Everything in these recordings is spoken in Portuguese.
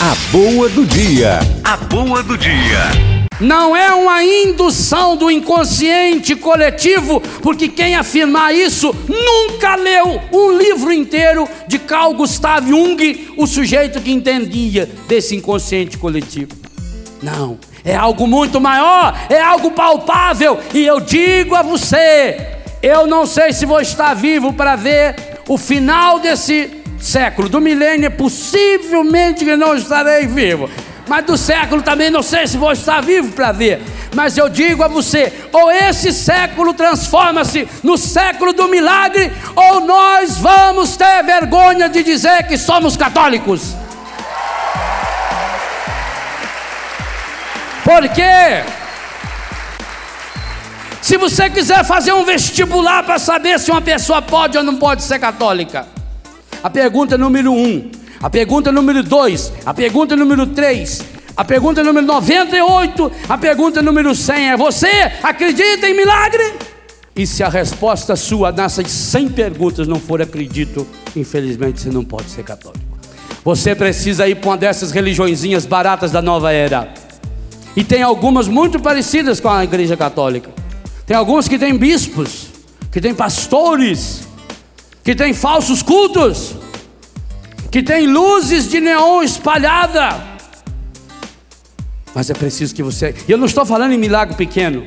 A boa do dia. A boa do dia. Não é uma indução do inconsciente coletivo, porque quem afirmar isso nunca leu um livro inteiro de Carl Gustav Jung, o sujeito que entendia desse inconsciente coletivo. Não, é algo muito maior, é algo palpável, e eu digo a você: eu não sei se vou estar vivo para ver o final desse século, do milênio, é possivelmente que não estarei vivo. Mas do século também não sei se vou estar vivo para ver. Mas eu digo a você: ou esse século transforma-se no século do milagre, ou nós vamos ter vergonha de dizer que somos católicos. Por quê? Se você quiser fazer um vestibular para saber se uma pessoa pode ou não pode ser católica, a pergunta número um, a pergunta número dois, a pergunta número três, a pergunta número 98, a pergunta número 100 é: Você acredita em milagre? E se a resposta sua nessas 100 perguntas não for acredito, infelizmente você não pode ser católico. Você precisa ir para uma dessas religiõezinhas baratas da nova era. E tem algumas muito parecidas com a igreja católica. Tem algumas que têm bispos, que têm pastores, que tem falsos cultos, que tem luzes de neon espalhada. Mas é preciso que você. E eu não estou falando em milagre pequeno.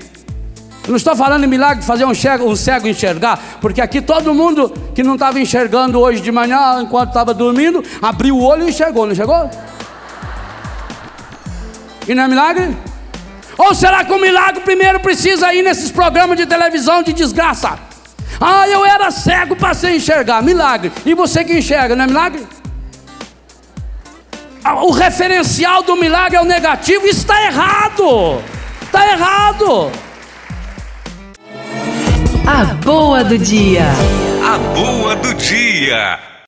Eu não estou falando em milagre de fazer um cego, um cego enxergar, porque aqui todo mundo que não estava enxergando hoje de manhã, enquanto estava dormindo, abriu o olho e enxergou, não enxergou? E não é milagre? Ou será que o milagre primeiro precisa ir nesses programas de televisão de desgraça? Ah, eu era cego, passei a enxergar. Milagre. E você que enxerga, não é milagre? O referencial do milagre é o negativo. Isso está errado. Está errado. A boa do dia. A boa do dia.